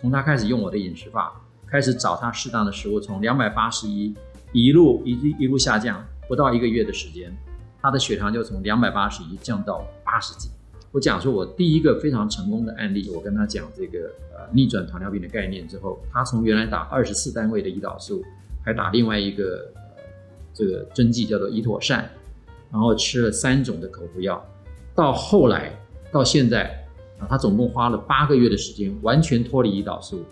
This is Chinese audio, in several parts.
从他开始用我的饮食法，开始找他适当的食物，从两百八十一一路一一路下降，不到一个月的时间，他的血糖就从两百八十一降到八十几。我讲说我第一个非常成功的案例，我跟他讲这个呃逆转糖尿病的概念之后，他从原来打二十四单位的胰岛素，还打另外一个这个针剂叫做胰妥善，然后吃了三种的口服药，到后来到现在他总共花了八个月的时间，完全脱离胰岛素。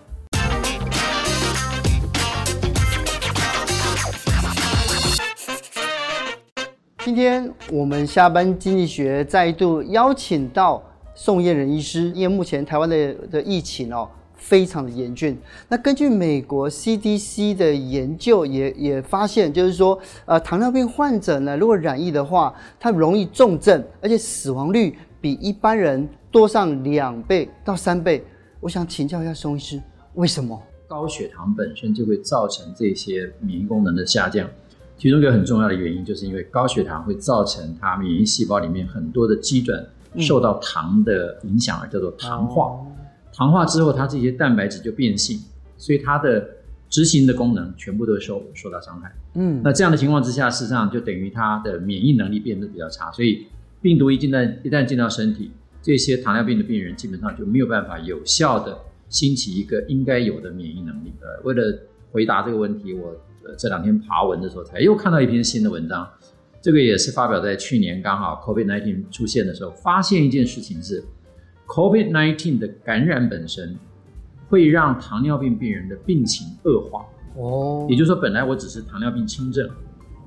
今天我们下班经济学再度邀请到宋晏仁医师，因为目前台湾的的疫情哦非常的严峻。那根据美国 CDC 的研究也也发现，就是说呃糖尿病患者呢，如果染疫的话，他容易重症，而且死亡率比一般人多上两倍到三倍。我想请教一下宋医师，为什么？高血糖本身就会造成这些免疫功能的下降。其中一个很重要的原因，就是因为高血糖会造成它免疫细胞里面很多的基转受到糖的影响，而叫做糖化。糖化之后，它这些蛋白质就变性，所以它的执行的功能全部都受受到伤害。嗯，那这样的情况之下，事实上就等于它的免疫能力变得比较差。所以病毒一进到一旦进到身体，这些糖尿病的病人基本上就没有办法有效的兴起一个应该有的免疫能力。呃，为了回答这个问题，我。这两天爬文的时候，才又看到一篇新的文章，这个也是发表在去年刚好 COVID-19 出现的时候，发现一件事情是，COVID-19 的感染本身会让糖尿病病人的病情恶化。哦，也就是说，本来我只是糖尿病轻症，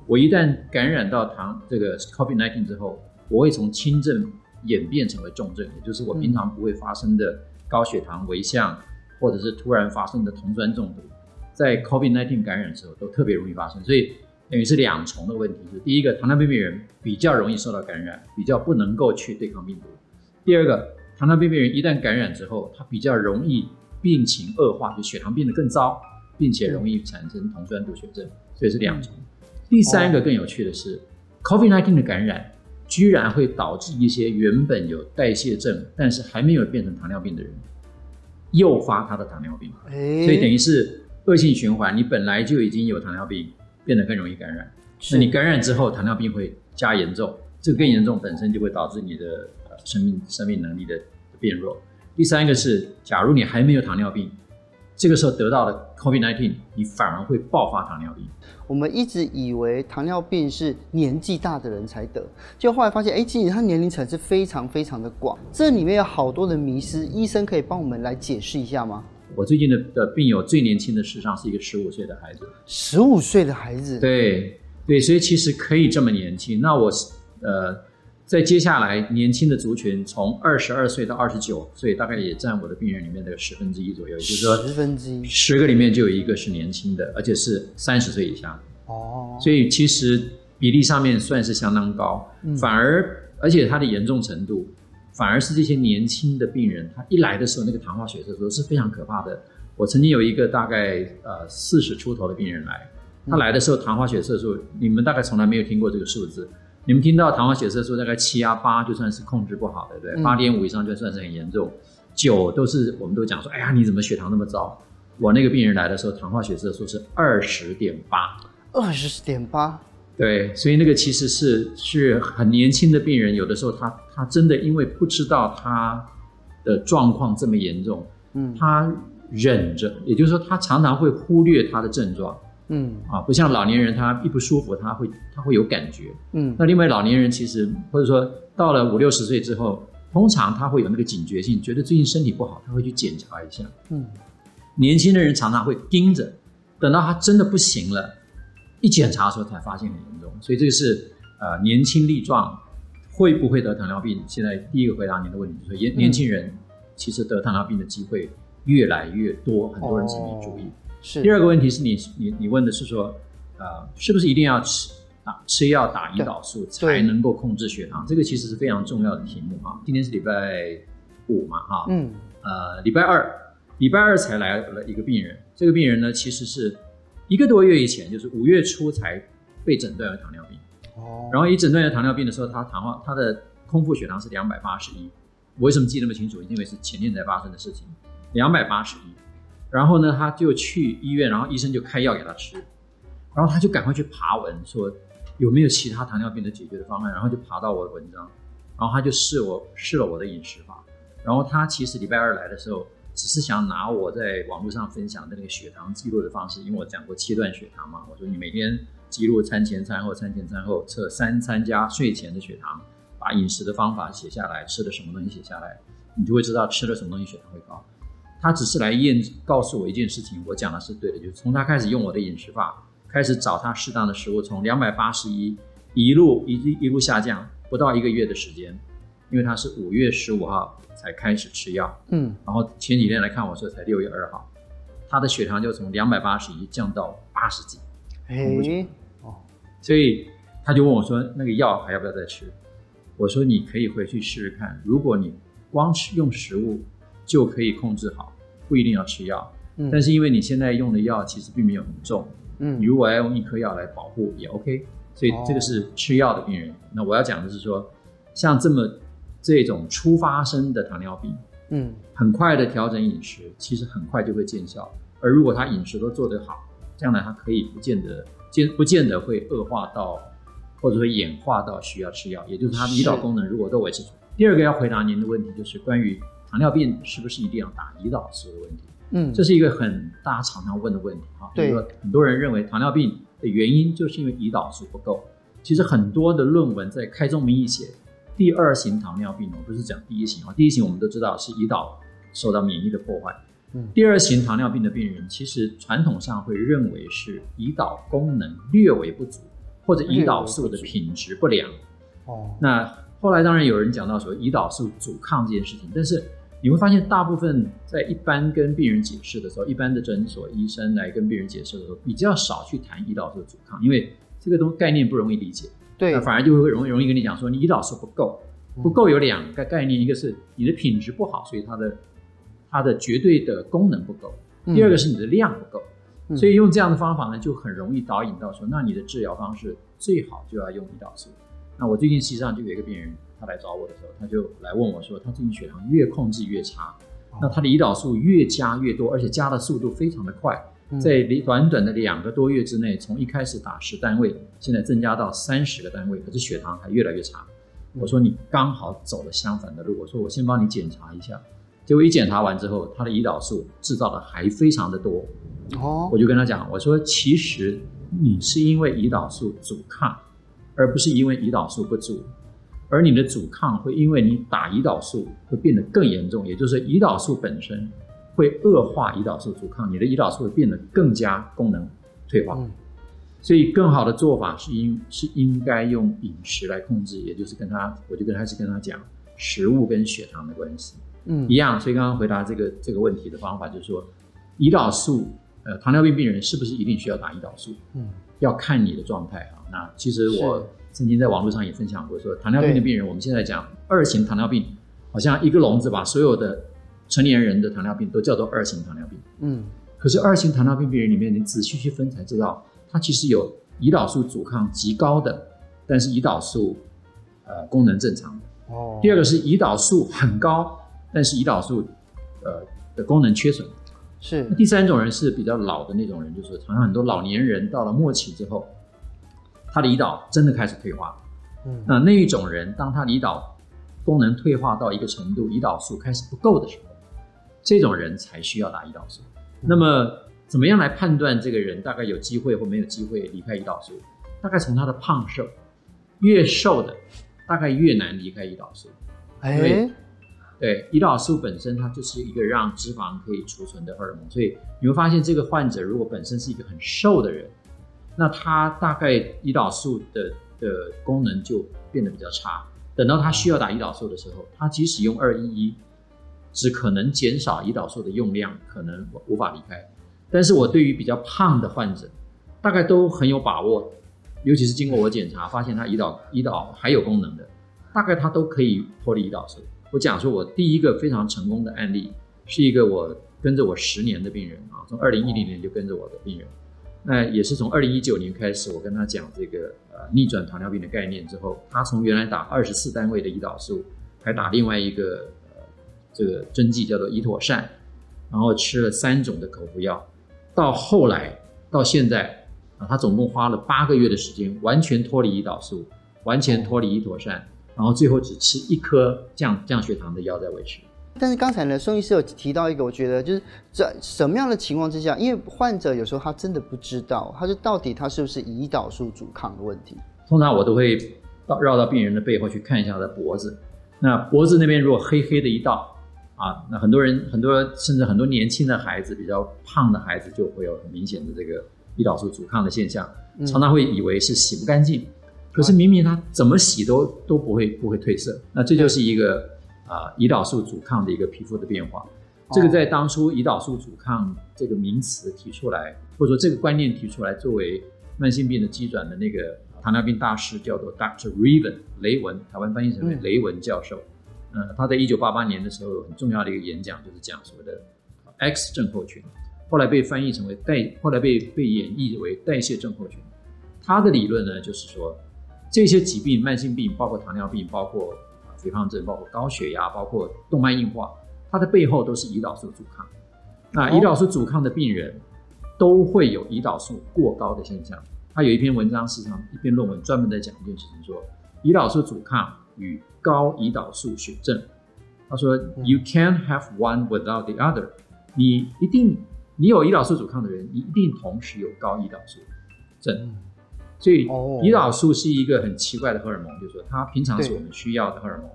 我一旦感染到糖这个 COVID-19 之后，我会从轻症演变成为重症，也就是我平常不会发生的高血糖、危象，或者是突然发生的酮酸中毒。在 COVID-19 感染的时候都特别容易发生，所以等于是两重的问题：是第一个，糖尿病病人比较容易受到感染，比较不能够去对抗病毒；第二个，糖尿病病人一旦感染之后，他比较容易病情恶化，就血糖变得更糟，并且容易产生酮酸毒血症，所以是两重。第三个更有趣的是，COVID-19 的感染居然会导致一些原本有代谢症，但是还没有变成糖尿病的人，诱发他的糖尿病，所以等于是。恶性循环，你本来就已经有糖尿病，变得更容易感染。那你感染之后，糖尿病会加严重，这个更严重本身就会导致你的呃生命生命能力的变弱。第三个是，假如你还没有糖尿病，这个时候得到了 COVID-19，你反而会爆发糖尿病。我们一直以为糖尿病是年纪大的人才得，就后来发现，哎，其实它年龄层是非常非常的广，这里面有好多的迷失，医生可以帮我们来解释一下吗？我最近的的病友最年轻的，事实上是一个十五岁的孩子。十五岁的孩子，对对，所以其实可以这么年轻。那我呃，在接下来年轻的族群，从二十二岁到二十九岁，大概也占我的病人里面的十分之一左右。也就是说，十分之一，十个里面就有一个是年轻的，而且是三十岁以下。哦，所以其实比例上面算是相当高，嗯、反而而且它的严重程度。反而是这些年轻的病人，他一来的时候，那个糖化血色素是非常可怕的。我曾经有一个大概呃四十出头的病人来，他来的时候糖化血色素，你们大概从来没有听过这个数字。你们听到糖化血色素大概七啊八就算是控制不好，对不对？八点五以上就算是很严重，九都是我们都讲说，哎呀，你怎么血糖那么糟？我那个病人来的时候，糖化血色素是二十点八，二十点八。对，所以那个其实是是很年轻的病人，有的时候他他真的因为不知道他的状况这么严重，嗯，他忍着，也就是说他常常会忽略他的症状，嗯，啊，不像老年人，他一不舒服他会他会有感觉，嗯，那另外老年人其实或者说到了五六十岁之后，通常他会有那个警觉性，觉得最近身体不好，他会去检查一下，嗯，年轻的人常常会盯着，等到他真的不行了。一检查的时候才发现很严重，所以这个是呃年轻力壮会不会得糖尿病？现在第一个回答您的问题就是年年轻人其实得糖尿病的机会越来越多，很多人是没注意。哦、是。第二个问题是你你你问的是说，呃，是不是一定要吃打吃药打胰岛素才能够控制血糖？这个其实是非常重要的题目啊。今天是礼拜五嘛哈，嗯，呃，礼拜二礼拜二才来了一个病人，这个病人呢其实是。一个多月以前，就是五月初才被诊断为糖尿病。哦，然后一诊断为糖尿病的时候，他糖化，他的空腹血糖是两百八十一。我为什么记得那么清楚？因为是前天才发生的事情，两百八十一。然后呢，他就去医院，然后医生就开药给他吃，然后他就赶快去爬文，说有没有其他糖尿病的解决的方案，然后就爬到我的文章，然后他就试我试了我的饮食法，然后他其实礼拜二来的时候，只是想拿我在网络上分享的那个血糖记录的方式，因为我讲过七段血糖嘛，我说你每天记录餐前、餐后、餐前、餐后，测三餐加睡前的血糖，把饮食的方法写下来，吃的什么东西写下来，你就会知道吃了什么东西血糖会高。他只是来验，告诉我一件事情，我讲的是对的，就是从他开始用我的饮食法，开始找他适当的食物，从两百八十一一路一一路下降，不到一个月的时间，因为他是五月十五号才开始吃药，嗯，然后前几天来看我说才六月二号，他的血糖就从两百八十一降到八十几，哎，哦，所以他就问我说，那个药还要不要再吃？我说你可以回去试试看，如果你光吃用食物。就可以控制好，不一定要吃药。嗯，但是因为你现在用的药其实并没有很重，嗯，你如果要用一颗药来保护也 OK。所以这个是吃药的病人。哦，那我要讲的是说，像这么这种初发生的糖尿病，嗯，很快的调整饮食，其实很快就会见效。而如果他饮食都做得好，将来，他可以不见得见不见得会恶化到，或者说演化到需要吃药。也就是他胰岛功能如果都维持住。第二个要回答您的问题就是关于。糖尿病是不是一定要打胰岛素的问题？嗯，这是一个很大家常常问的问题哈。对，很多人认为糖尿病的原因就是因为胰岛素不够。其实很多的论文在开宗明义写，第二型糖尿病，我不是讲第一型啊。第一型我们都知道是胰岛受到免疫的破坏。嗯，第二型糖尿病的病人，其实传统上会认为是胰岛功能略微不足，或者胰岛素的品质不良。哦，那后来当然有人讲到说胰岛素阻抗这件事情，但是。你会发现，大部分在一般跟病人解释的时候，一般的诊所医生来跟病人解释的时候，比较少去谈胰岛素阻抗，因为这个东概念不容易理解。对，那反而就会容易容易跟你讲说，你胰岛素不够，不够有两个概念，一个是你的品质不好，所以它的它的绝对的功能不够；第二个是你的量不够。所以用这样的方法呢，就很容易导引到说，那你的治疗方式最好就要用胰岛素。那我最近实际上就有一个病人。他来找我的时候，他就来问我说：“他最近血糖越控制越差，那他的胰岛素越加越多，而且加的速度非常的快，在短短的两个多月之内，从一开始打十单位，现在增加到三十个单位，可是血糖还越来越差。”我说：“你刚好走了相反的路。”我说：“我先帮你检查一下。”结果一检查完之后，他的胰岛素制造的还非常的多。哦，我就跟他讲：“我说其实你是因为胰岛素阻抗，而不是因为胰岛素不足。”而你的阻抗会因为你打胰岛素会变得更严重，也就是胰岛素本身会恶化胰岛素阻抗，你的胰岛素会变得更加功能退化。所以更好的做法是应是应该用饮食来控制，也就是跟他，我就跟他是跟他讲食物跟血糖的关系，嗯，一样。所以刚刚回答这个这个问题的方法就是说，胰岛素，呃，糖尿病病人是不是一定需要打胰岛素？嗯，要看你的状态啊。那其实我。曾经在网络上也分享过，说糖尿病的病人，我们现在讲二型糖尿病，好像一个笼子把所有的成年人的糖尿病都叫做二型糖尿病。嗯，可是二型糖尿病病人里面，你仔细去分才知道，它其实有胰岛素阻抗极高的，但是胰岛素呃功能正常的。哦。第二个是胰岛素很高，但是胰岛素呃的功能缺损。是。第三种人是比较老的那种人，就是好像很多老年人到了末期之后。他的胰岛真的开始退化，嗯，那那一种人，当他的胰岛功能退化到一个程度，胰岛素开始不够的时候，这种人才需要打胰岛素。嗯、那么，怎么样来判断这个人大概有机会或没有机会离开胰岛素？大概从他的胖瘦，越瘦的大概越难离开胰岛素。哎，对，胰岛素本身它就是一个让脂肪可以储存的荷尔蒙，所以你会发现这个患者如果本身是一个很瘦的人。那他大概胰岛素的的功能就变得比较差。等到他需要打胰岛素的时候，他即使用二一一，只可能减少胰岛素的用量，可能无法离开。但是我对于比较胖的患者，大概都很有把握，尤其是经过我检查，发现他胰岛胰岛还有功能的，大概他都可以脱离胰岛素。我讲说，我第一个非常成功的案例，是一个我跟着我十年的病人啊，从二零一零年就跟着我的病人。那也是从二零一九年开始，我跟他讲这个呃逆转糖尿病的概念之后，他从原来打二十四单位的胰岛素，还打另外一个呃这个针剂叫做胰妥善，然后吃了三种的口服药，到后来到现在啊，他总共花了八个月的时间，完全脱离胰岛素，完全脱离胰妥善，然后最后只吃一颗降降血糖的药在维持。但是刚才呢，宋医师有提到一个，我觉得就是在什么样的情况之下，因为患者有时候他真的不知道，他就到底他是不是胰岛素阻抗的问题。通常我都会到绕到病人的背后去看一下他的脖子，那脖子那边如果黑黑的一道。啊，那很多人，很多甚至很多年轻的孩子，比较胖的孩子，就会有很明显的这个胰岛素阻抗的现象，常常会以为是洗不干净，可是明明他怎么洗都都不会不会褪色，那这就是一个啊胰岛素阻抗的一个皮肤的变化。这个在当初胰岛素阻抗这个名词提出来，或者说这个观念提出来作为慢性病的机转的那个糖尿病大师叫做 Dr. Reaven 雷文，台湾翻译成为雷文教授。呃，他在一九八八年的时候有很重要的一个演讲，就是讲所谓的 X 症候群，后来被翻译成为代，后来被被演绎为代谢症候群。他的理论呢，就是说这些疾病、慢性病，包括糖尿病，包括肥胖症，包括高血压，包括动脉硬化，它的背后都是胰岛素阻抗。那胰岛素阻抗的病人都会有胰岛素过高的现象。他有一篇文章，实际上一篇论文专门在讲一件事情，说胰岛素阻抗与高胰岛素血症，他说：“You can't have one without the other。你一定，你有胰岛素阻抗的人，你一定同时有高胰岛素症。所以，胰岛素是一个很奇怪的荷尔蒙，就是说它平常是我们需要的荷尔蒙，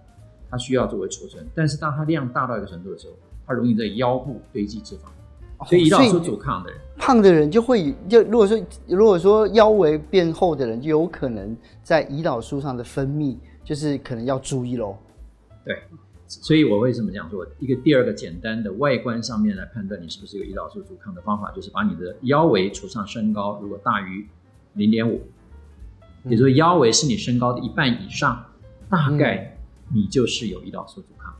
它需要作为储存。但是当它量大到一个程度的时候，它容易在腰部堆积脂肪。所以，胰岛素阻抗的人，胖的人就会就如果说如果说腰围变厚的人，就有可能在胰岛素上的分泌。”就是可能要注意喽，对，所以我为什么讲说一个第二个简单的外观上面来判断你是不是有胰岛素阻抗的方法，就是把你的腰围除上身高，如果大于零点五，也就是腰围是你身高的一半以上，大概你就是有胰岛素阻抗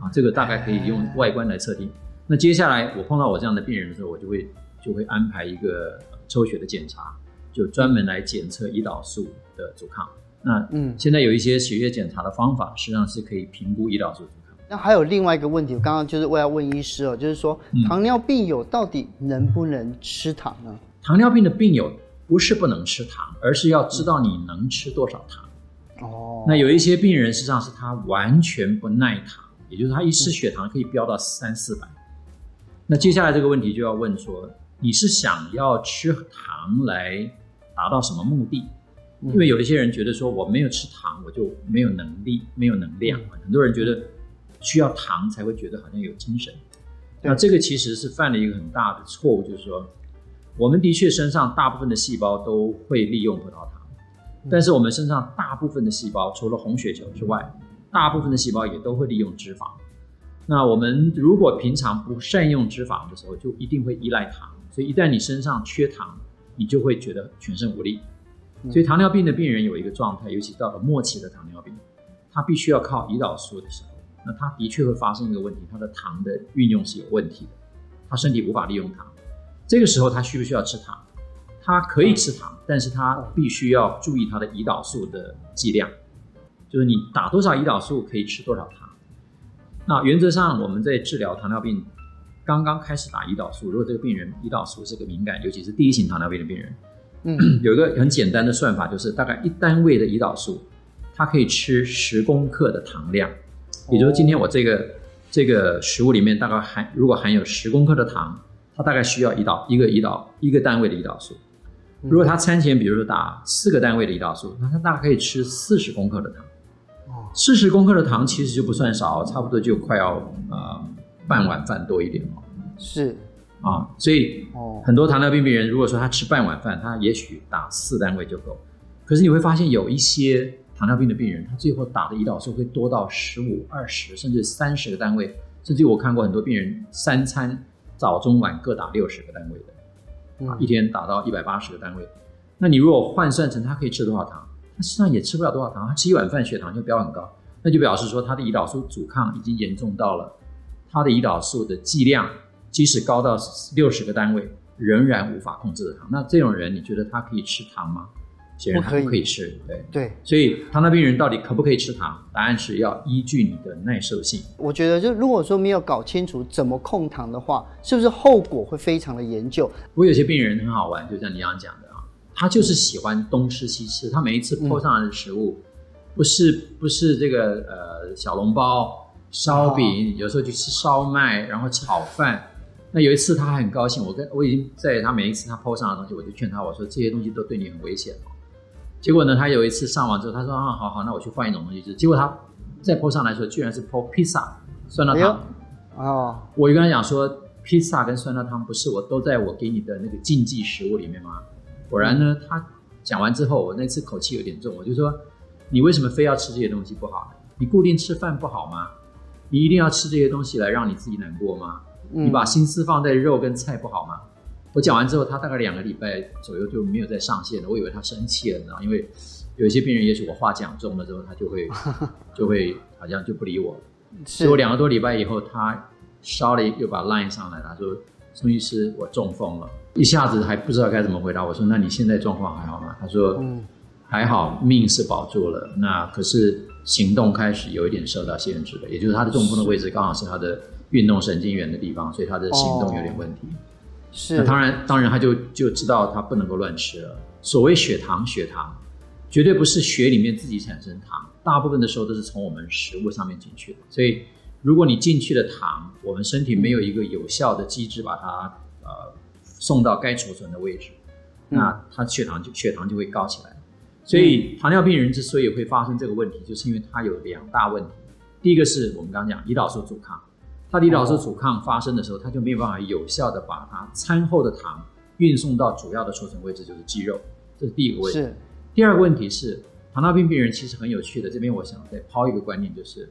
啊。这个大概可以用外观来测定。那接下来我碰到我这样的病人的时候，我就会就会安排一个抽血的检查，就专门来检测胰岛素的阻抗。那嗯，现在有一些血液检查的方法，实际上是可以评估胰岛素阻抗。那还有另外一个问题，我刚刚就是为了问医师哦，就是说糖尿病友到底能不能吃糖呢？嗯，糖尿病的病友不是不能吃糖，而是要知道你能吃多少糖。哦，那有一些病人实际上是他完全不耐糖，也就是他一吃血糖可以飙到三四百。那接下来这个问题就要问说，你是想要吃糖来达到什么目的？因为有一些人觉得说，我没有吃糖，我就没有能力，没有能量。很多人觉得需要糖才会觉得好像有精神。那这个其实是犯了一个很大的错误，就是说，我们的确身上大部分的细胞都会利用葡萄糖，但是我们身上大部分的细胞除了红血球之外，大部分的细胞也都会利用脂肪。那我们如果平常不善用脂肪的时候，就一定会依赖糖。所以一旦你身上缺糖，你就会觉得全身无力。所以糖尿病的病人有一个状态，尤其到了末期的糖尿病，他必须要靠胰岛素的时候，那他的确会发生一个问题，他的糖的运用是有问题的，他身体无法利用糖。这个时候他需不需要吃糖？他可以吃糖，但是他必须要注意他的胰岛素的剂量，就是你打多少胰岛素可以吃多少糖。那原则上我们在治疗糖尿病，刚刚开始打胰岛素，如果这个病人胰岛素是个敏感，尤其是第一型糖尿病的病人。嗯，有一个很简单的算法，就是大概一单位的胰岛素，它可以吃十公克的糖量。也就是今天我这个这个食物里面大概含，如果含有十公克的糖，它大概需要胰岛一个胰岛一个单位的胰岛素。如果他餐前比如说打四个单位的胰岛素，那他大概可以吃四十公克的糖。四十公克的糖其实就不算少，差不多就快要呃半碗饭多一点了。是。啊，所以很多糖尿病病人，如果说他吃半碗饭，他也许打四单位就够。可是你会发现，有一些糖尿病的病人，他最后打的胰岛素会多到十五、二十，甚至三十个单位。甚至我看过很多病人，三餐早中晚各打六十个单位的，啊，一天打到一百八十个单位。那你如果换算成他可以吃多少糖，他实际上也吃不了多少糖。他吃一碗饭，血糖就飙很高，那就表示说他的胰岛素阻抗已经严重到了他的胰岛素的剂量。即使高到六十个单位，仍然无法控制的糖。那这种人，你觉得他可以吃糖吗？显然不可以吃。对对，所以糖尿病人到底可不可以吃糖？答案是要依据你的耐受性。我觉得，就如果说没有搞清楚怎么控糖的话，是不是后果会非常的严重？我有些病人很好玩，就像你刚刚讲的啊，他就是喜欢东吃西吃，他每一次 po 上来的食物，不是不是这个呃小笼包、烧饼，有时候就吃烧麦，然后炒饭。那有一次他还很高兴，我跟我已经在他每一次他 po 上的东西，我就劝他我说，这些东西都对你很危险。结果呢，他有一次上网之后，他说啊，好好，那我去换一种东西吃。结果他再 po 上来说，居然是 po 披萨酸辣汤。哦、哎，oh. 我就跟他讲说，披萨跟酸辣汤不是我都在我给你的那个禁忌食物里面吗？果然呢，他讲完之后，我那次口气有点重，我就说，你为什么非要吃这些东西不好呢？你固定吃饭不好吗？你一定要吃这些东西来让你自己难过吗？你把心思放在肉跟菜不好吗？我讲完之后，他大概两个礼拜左右就没有再上线了。我以为他生气了，你知道，因为有一些病人，也许我话讲重了之后，他就会 就会好像就不理我了。所以我两个多礼拜以后，他烧了又把 line 上来，他说：“宋医师，我中风了。”一下子还不知道该怎么回答。我说：“那你现在状况还好吗？”他说：“嗯，还好，命是保住了。那可是行动开始有一点受到限制了，也就是他的中风的位置刚好是他的。”运动神经元的地方，所以他的行动有点问题。哦、是，那当然，当然他就就知道他不能够乱吃了。所谓血糖，血糖绝对不是血里面自己产生糖，大部分的时候都是从我们食物上面进去的。所以，如果你进去的糖，我们身体没有一个有效的机制把它呃送到该储存的位置，嗯、那他血糖就血糖就会高起来。所以，糖尿病人之所以会发生这个问题，就是因为他有两大问题。第一个是我们刚刚讲胰岛素阻抗。他胰岛素阻抗发生的时候，他就没有办法有效的把它餐后的糖运送到主要的储存位置，就是肌肉。这是第一个问题。是。第二个问题是，糖尿病病人其实很有趣的。这边我想再抛一个观念，就是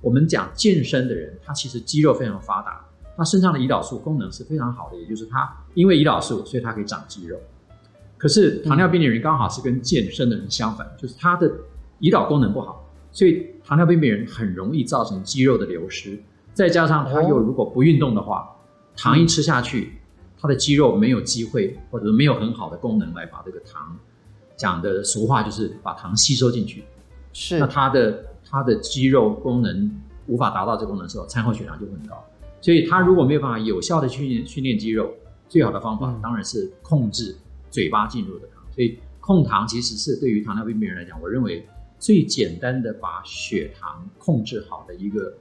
我们讲健身的人，他其实肌肉非常发达，他身上的胰岛素功能是非常好的，也就是他因为胰岛素，所以他可以长肌肉。可是糖尿病的人刚好是跟健身的人相反，就是他的胰岛功能不好，所以糖尿病病人很容易造成肌肉的流失。再加上他又如果不运动的话，哦、糖一吃下去，他的肌肉没有机会，或者没有很好的功能来把这个糖，讲的俗话就是把糖吸收进去。是，那他的他的肌肉功能无法达到这个功能的时候，餐后血糖就会很高。所以他如果没有办法有效的训练训练肌肉，最好的方法当然是控制嘴巴进入的糖。所以控糖其实是对于糖尿病病人来讲，我认为最简单的把血糖控制好的一个。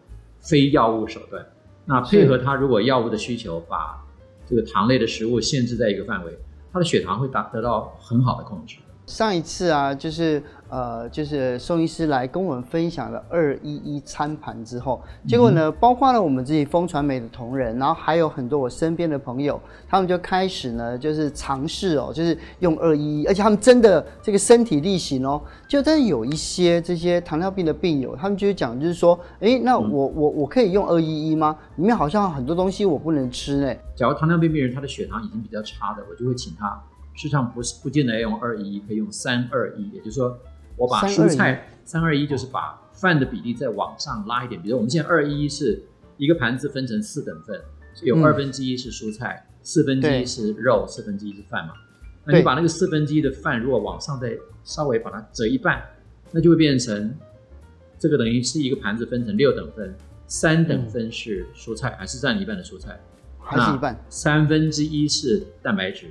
非药物手段，那配合他如果药物的需求，把这个糖类的食物限制在一个范围，他的血糖会达得到很好的控制。上一次啊，就是呃，就是宋医师来跟我们分享了二一一餐盘之后，结果呢，包括了我们自己风传媒的同仁，然后还有很多我身边的朋友，他们就开始呢，就是尝试哦，就是用二一一，而且他们真的这个身体力行哦，就但是有一些这些糖尿病的病友，他们就讲，就是说，哎，那我我我可以用二一一吗？里面好像很多东西我不能吃呢。假如糖尿病病人他的血糖已经比较差的，我就会请他。事实上不是不见得要用二一一，可以用三二一，也就是说，我把蔬菜三二一就是把饭的比例再往上拉一点。比如我们现在二一一是一个盘子分成四等份，有二分之一是蔬菜，四分之一是肉，四分之一是饭嘛。那你把那个四分之一的饭如果往上再稍微把它折一半，那就会变成这个等于是一个盘子分成六等份，三等份是蔬菜，还是占一半的蔬菜，还是一半，三分之一是蛋白质。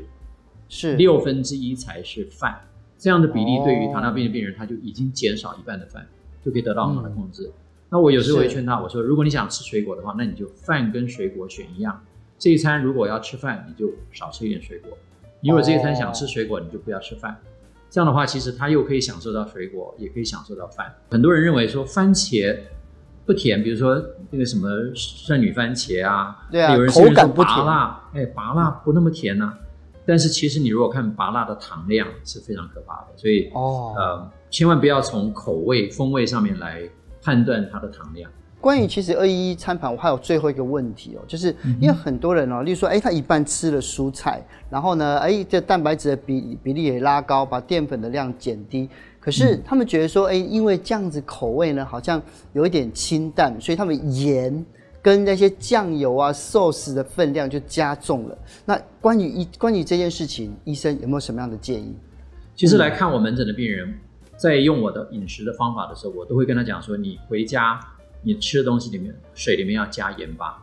是六分之一才是饭，这样的比例对于糖尿病的病人，他就已经减少一半的饭，就可以得到很好的控制。嗯、那我有时候会劝他，我说，如果你想吃水果的话，那你就饭跟水果选一样。这一餐如果要吃饭，你就少吃一点水果；你如果这一餐想吃水果，你就不要吃饭。这样的话，其实他又可以享受到水果，也可以享受到饭。很多人认为说番茄不甜，比如说那个什么圣女番茄啊，对啊，有人说口感不甜，哎，芭乐不那么甜呐、啊。但是其实你如果看芭乐的糖量是非常可怕的，所以哦，呃，千万不要从口味风味上面来判断它的糖量。关于其实二一一餐盘，我还有最后一个问题哦，就是因为很多人哦，例如说，哎，他一半吃了蔬菜，然后呢，哎，这蛋白质的比比例也拉高，把淀粉的量减低，可是他们觉得说，哎，因为这样子口味呢，好像有一点清淡，所以他们盐。跟那些酱油啊、sauce 的分量就加重了。那关于医关于这件事情，医生有没有什么样的建议？其实来看我门诊的病人，在用我的饮食的方法的时候，我都会跟他讲说：你回家你吃的东西里面水里面要加盐巴。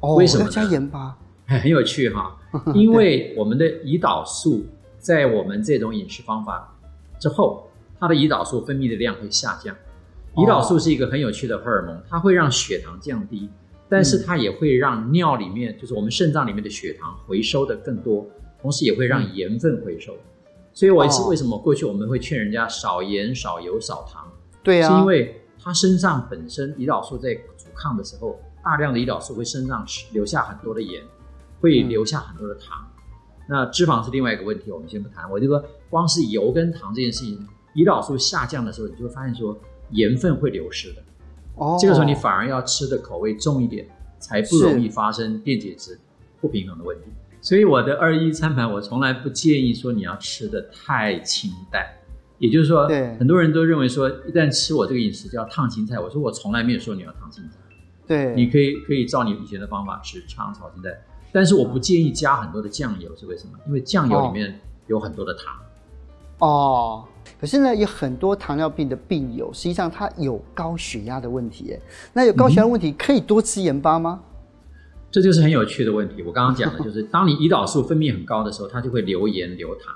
哦，为什么要加盐巴？很有趣哈，因为我们的胰岛素在我们这种饮食方法之后，它的胰岛素分泌的量会下降。胰岛素是一个很有趣的荷尔蒙，它会让血糖降低，但是它也会让尿里面，就是我们肾脏里面的血糖回收的更多，同时也会让盐分回收。所以我也是为什么过去我们会劝人家少盐、少油、少糖？对啊，是因为它身上本身胰岛素在阻抗的时候，大量的胰岛素会身上留下很多的盐。会留下很多的糖，嗯，那脂肪是另外一个问题，我们先不谈。我就说，光是油跟糖这件事情，胰岛素下降的时候，你就会发现说盐分会流失的。哦，这个时候你反而要吃的口味重一点，才不容易发生电解质不平衡的问题。所以我的二一餐盘，我从来不建议说你要吃的太清淡。也就是说，对，很多人都认为说，一旦吃我这个饮食就要烫青菜。我说我从来没有说你要烫青菜。对，你可以可以照你以前的方法吃，常炒青菜。但是我不建议加很多的酱油，是为什么？因为酱油里面有很多的糖。哦，可是呢，有很多糖尿病的病友，实际上他有高血压的问题。那有高血压的问题，可以多吃盐巴吗？嗯，这就是很有趣的问题。我刚刚讲的就是，当你胰岛素分泌很高的时候，它就会流盐流糖。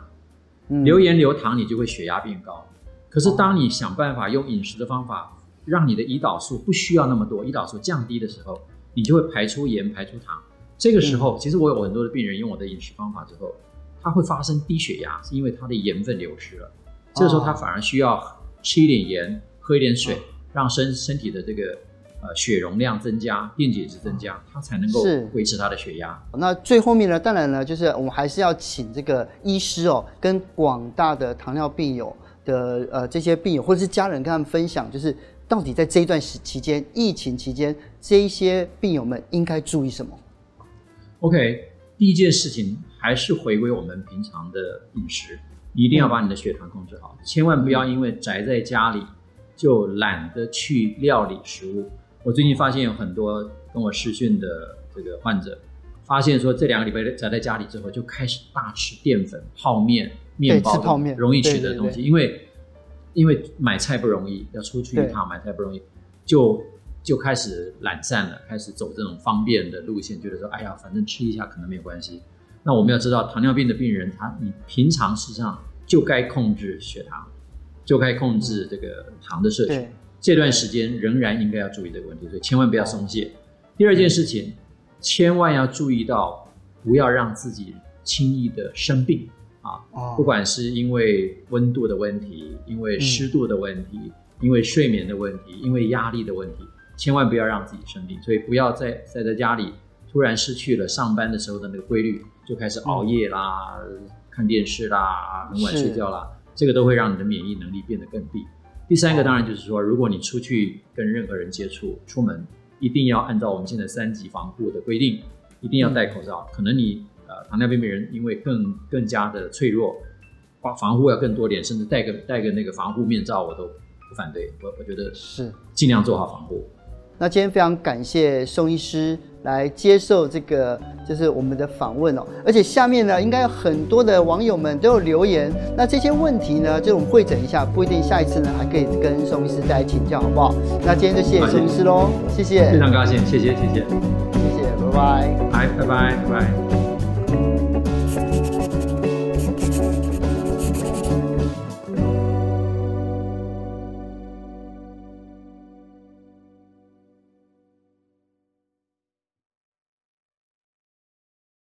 嗯，流盐流糖，你就会血压变高。可是当你想办法用饮食的方法，让你的胰岛素不需要那么多，胰岛素降低的时候，你就会排出盐，排出糖。这个时候，其实我有很多的病人用我的饮食方法之后，他会发生低血压，是因为他的盐分流失了。这个时候他反而需要吃一点盐，喝一点水，让身身体的这个呃血容量增加，电解质增加，他才能够维持他的血压。那最后面呢，当然呢，就是我们还是要请这个医师哦，跟广大的糖尿病友的呃这些病友或者是家人跟他们分享，就是到底在这一段时期间，疫情期间，这一些病友们应该注意什么？OK，第一件事情还是回归我们平常的饮食，你一定要把你的血糖控制好，嗯、千万不要因为宅在家里就懒得去料理食物。我最近发现有很多跟我视讯的这个患者，发现说这两个礼拜宅在家里之后，就开始大吃淀粉、泡面、面包，泡面容易取得的东西，因为因为买菜不容易，要出去一趟买菜不容易，就。就开始懒散了，开始走这种方便的路线，觉得说，哎呀，反正吃一下可能没有关系。那我们要知道，糖尿病的病人，他你平常实际上就该控制血糖，就该控制这个糖的摄取。这段时间仍然应该要注意这个问题，所以千万不要松懈。第二件事情，千万要注意到，不要让自己轻易的生病啊，不管是因为温度的问题，因为湿度的问题，因为睡眠的问题，因为压力的问题。千万不要让自己生病，所以不要再在在家里突然失去了上班的时候的那个规律，就开始熬夜啦、嗯、看电视啦、很晚睡觉啦，这个都会让你的免疫能力变得更低。第三个当然就是说，如果你出去跟任何人接触，出门一定要按照我们现在三级防护的规定，一定要戴口罩。嗯、可能你呃糖尿病病人因为更更加的脆弱，防防护要更多点，甚至戴个戴个那个防护面罩，我都不反对。我我觉得是尽量做好防护。那今天非常感谢宋医师来接受这个就是我们的访问哦，而且下面呢应该有很多的网友们都有留言，那这些问题呢就我们会诊一下，不一定下一次呢还可以跟宋医师再来请教，好不好？那今天就谢谢宋医师喽，谢谢，非常高兴，谢谢谢谢，谢谢，拜拜，拜拜拜拜。